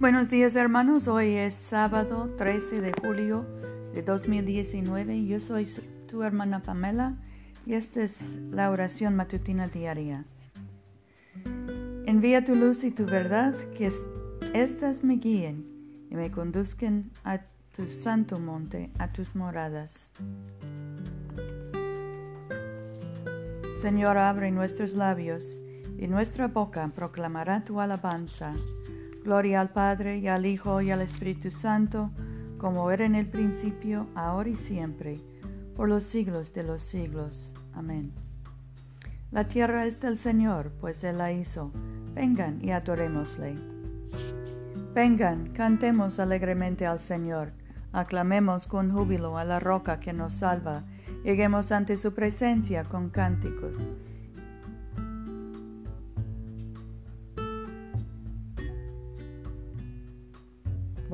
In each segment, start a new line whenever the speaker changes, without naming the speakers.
Buenos días hermanos, hoy es sábado 13 de julio de 2019. Yo soy tu hermana Pamela y esta es la oración matutina diaria. Envía tu luz y tu verdad, que éstas me guíen y me conduzcan a tu santo monte, a tus moradas. Señor, abre nuestros labios y nuestra boca proclamará tu alabanza. Gloria al Padre y al Hijo y al Espíritu Santo, como era en el principio, ahora y siempre, por los siglos de los siglos. Amén. La tierra es del Señor, pues Él la hizo. Vengan y adorémosle. Vengan, cantemos alegremente al Señor, aclamemos con júbilo a la roca que nos salva, lleguemos ante su presencia con cánticos.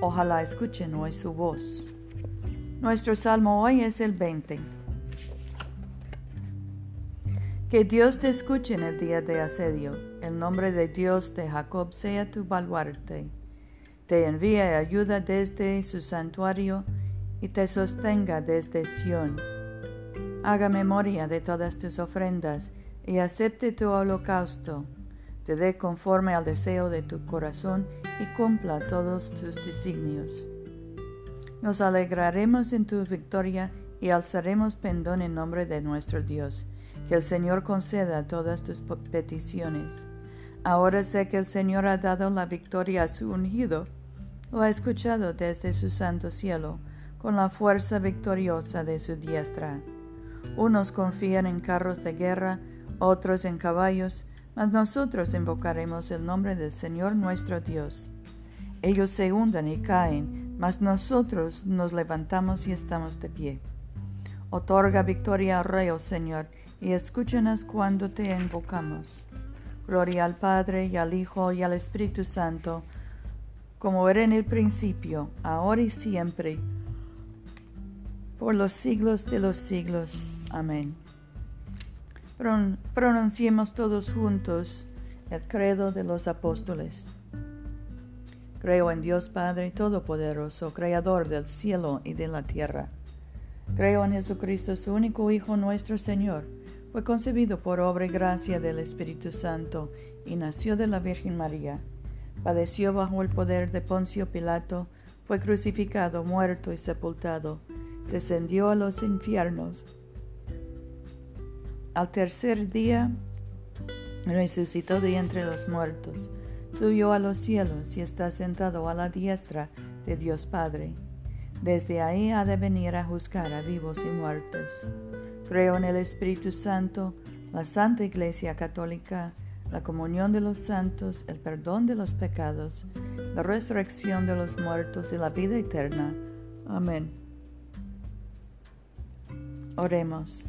Ojalá escuchen hoy su voz. Nuestro salmo hoy es el 20. Que Dios te escuche en el día de asedio. El nombre de Dios de Jacob sea tu baluarte. Te envíe ayuda desde su santuario y te sostenga desde Sión. Haga memoria de todas tus ofrendas y acepte tu holocausto te dé conforme al deseo de tu corazón y cumpla todos tus designios. Nos alegraremos en tu victoria y alzaremos pendón en nombre de nuestro Dios. Que el Señor conceda todas tus peticiones. Ahora sé que el Señor ha dado la victoria a su ungido. Lo ha escuchado desde su santo cielo, con la fuerza victoriosa de su diestra. Unos confían en carros de guerra, otros en caballos, mas nosotros invocaremos el nombre del Señor nuestro Dios. Ellos se hunden y caen, mas nosotros nos levantamos y estamos de pie. Otorga victoria al Rey, oh Señor, y escúchanos cuando te invocamos. Gloria al Padre y al Hijo y al Espíritu Santo, como era en el principio, ahora y siempre, por los siglos de los siglos. Amén pronunciemos todos juntos el credo de los apóstoles. Creo en Dios Padre Todopoderoso, Creador del cielo y de la tierra. Creo en Jesucristo, su único Hijo nuestro Señor. Fue concebido por obra y gracia del Espíritu Santo y nació de la Virgen María. Padeció bajo el poder de Poncio Pilato, fue crucificado, muerto y sepultado. Descendió a los infiernos al tercer día resucitó de entre los muertos, subió a los cielos y está sentado a la diestra de Dios Padre. Desde ahí ha de venir a juzgar a vivos y muertos. Creo en el Espíritu Santo, la Santa Iglesia Católica, la comunión de los santos, el perdón de los pecados, la resurrección de los muertos y la vida eterna. Amén. Oremos.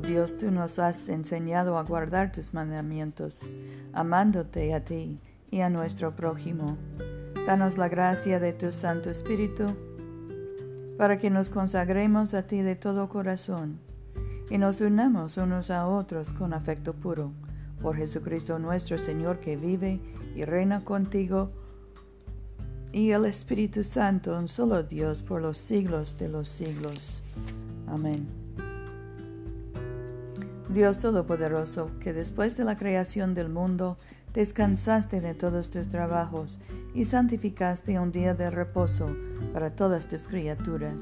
Dios, tú nos has enseñado a guardar tus mandamientos, amándote a ti y a nuestro prójimo. Danos la gracia de tu Santo Espíritu para que nos consagremos a ti de todo corazón y nos unamos unos a otros con afecto puro. Por Jesucristo nuestro Señor que vive y reina contigo y el Espíritu Santo, un solo Dios, por los siglos de los siglos. Amén. Dios Todopoderoso, que después de la creación del mundo descansaste de todos tus trabajos y santificaste un día de reposo para todas tus criaturas.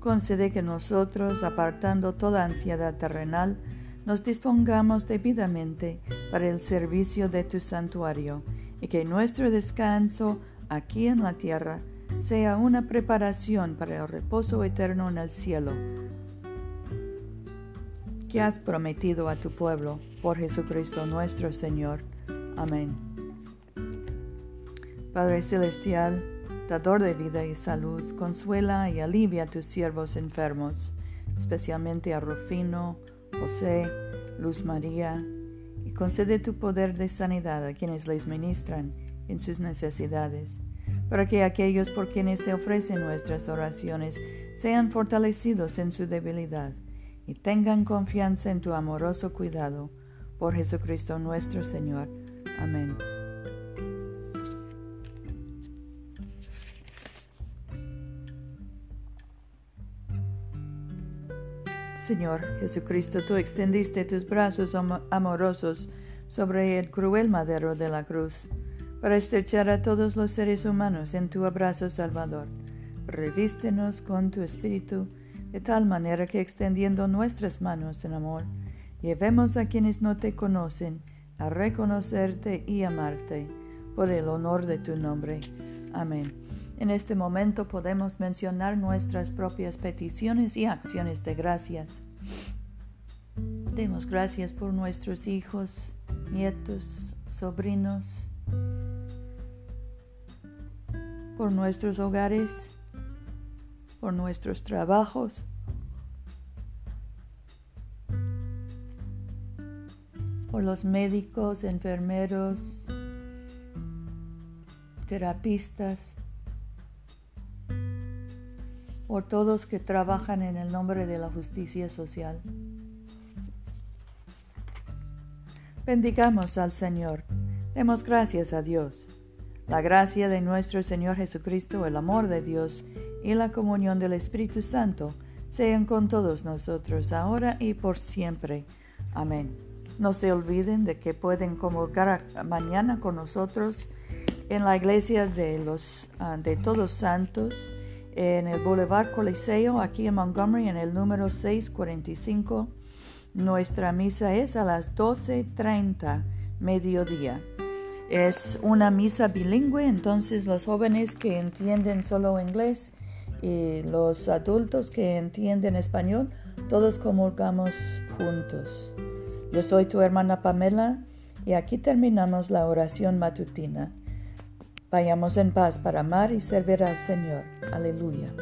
Concede que nosotros, apartando toda ansiedad terrenal, nos dispongamos debidamente para el servicio de tu santuario y que nuestro descanso aquí en la tierra sea una preparación para el reposo eterno en el cielo que has prometido a tu pueblo por Jesucristo nuestro Señor. Amén. Padre Celestial, dador de vida y salud, consuela y alivia a tus siervos enfermos, especialmente a Rufino, José, Luz María, y concede tu poder de sanidad a quienes les ministran en sus necesidades, para que aquellos por quienes se ofrecen nuestras oraciones sean fortalecidos en su debilidad y tengan confianza en tu amoroso cuidado. Por Jesucristo nuestro Señor. Amén. Señor Jesucristo, tú extendiste tus brazos amorosos sobre el cruel madero de la cruz, para estrechar a todos los seres humanos en tu abrazo salvador. Revístenos con tu espíritu, de tal manera que extendiendo nuestras manos en amor, llevemos a quienes no te conocen a reconocerte y amarte por el honor de tu nombre. Amén. En este momento podemos mencionar nuestras propias peticiones y acciones de gracias. Demos gracias por nuestros hijos, nietos, sobrinos, por nuestros hogares, por nuestros trabajos. por los médicos, enfermeros, terapistas, por todos que trabajan en el nombre de la justicia social. Bendigamos al Señor. Demos gracias a Dios. La gracia de nuestro Señor Jesucristo, el amor de Dios y la comunión del Espíritu Santo sean con todos nosotros, ahora y por siempre. Amén. No se olviden de que pueden convocar mañana con nosotros en la iglesia de, los, ah, de Todos Santos en el Boulevard Coliseo, aquí en Montgomery, en el número 645. Nuestra misa es a las 12.30 mediodía. Es una misa bilingüe, entonces los jóvenes que entienden solo inglés y los adultos que entienden español, todos comulgamos juntos. Yo soy tu hermana Pamela y aquí terminamos la oración matutina. Vayamos en paz para amar y servir al Señor. Aleluya.